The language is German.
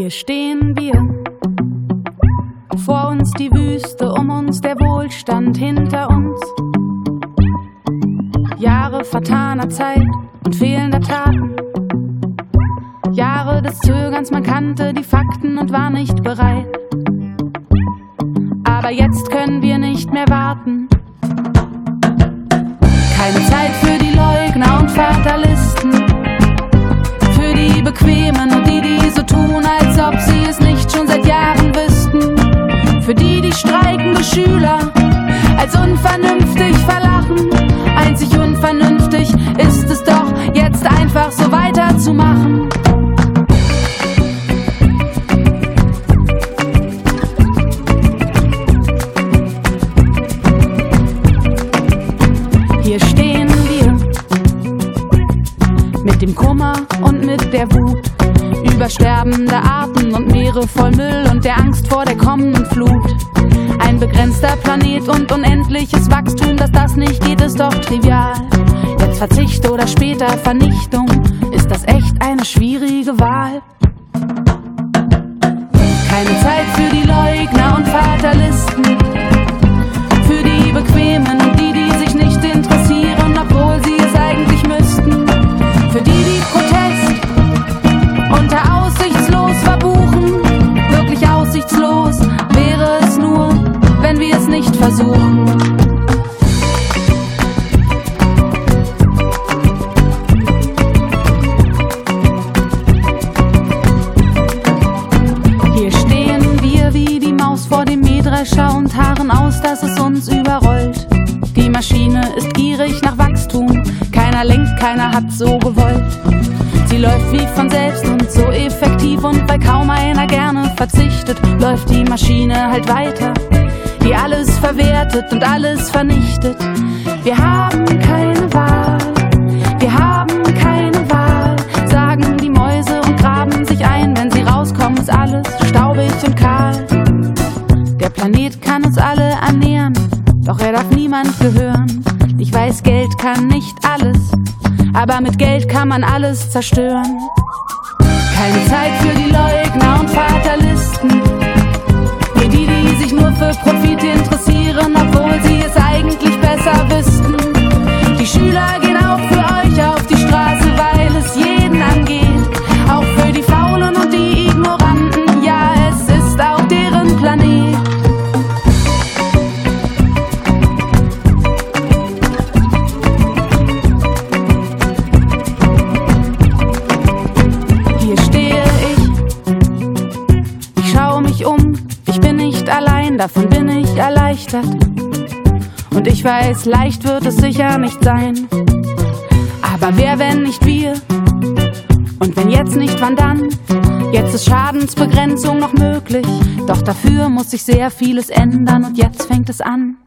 Hier stehen wir. Vor uns die Wüste, um uns der Wohlstand hinter uns. Jahre vertaner Zeit und fehlender Taten. Jahre des Zögerns, man kannte die Fakten und war nicht bereit. Aber jetzt können wir nicht mehr warten. Keine Zeit für die Leugner und Fatalisten. Für die Bequemen so weiterzumachen. Hier stehen wir mit dem Kummer und mit der Wut über sterbende Arten und Meere voll Müll und der Angst vor der kommenden Flut. Ein begrenzter Planet und unendliches Wachstum, dass das nicht geht, ist doch trivial. Jetzt Verzicht oder später Vernichtung, das echt eine schwierige Wahl. Keine Zeit für die Leugner und Fatalisten, für die Bequemen die, die sich nicht interessieren, obwohl sie es eigentlich müssten, für die, die Protest unter aussichtslos verbuchen. Wirklich aussichtslos wäre es nur, wenn wir es nicht versuchen. Mähdrescher und harren aus, dass es uns überrollt. Die Maschine ist gierig nach Wachstum, keiner lenkt, keiner hat so gewollt. Sie läuft wie von selbst und so effektiv und weil kaum einer gerne verzichtet, läuft die Maschine halt weiter, die alles verwertet und alles vernichtet. Wir haben keine Wahl, wir haben keine Wahl, sagen die Mäuse und graben sich ein, wenn sie rauskommen, ist alles staubig und kahl. Planet kann uns alle ernähren, doch er darf niemand gehören. Ich weiß, Geld kann nicht alles, aber mit Geld kann man alles zerstören. Keine Zeit für davon bin ich erleichtert. Und ich weiß, leicht wird es sicher nicht sein. Aber wer, wenn nicht wir? Und wenn jetzt nicht, wann dann? Jetzt ist Schadensbegrenzung noch möglich. Doch dafür muss sich sehr vieles ändern und jetzt fängt es an.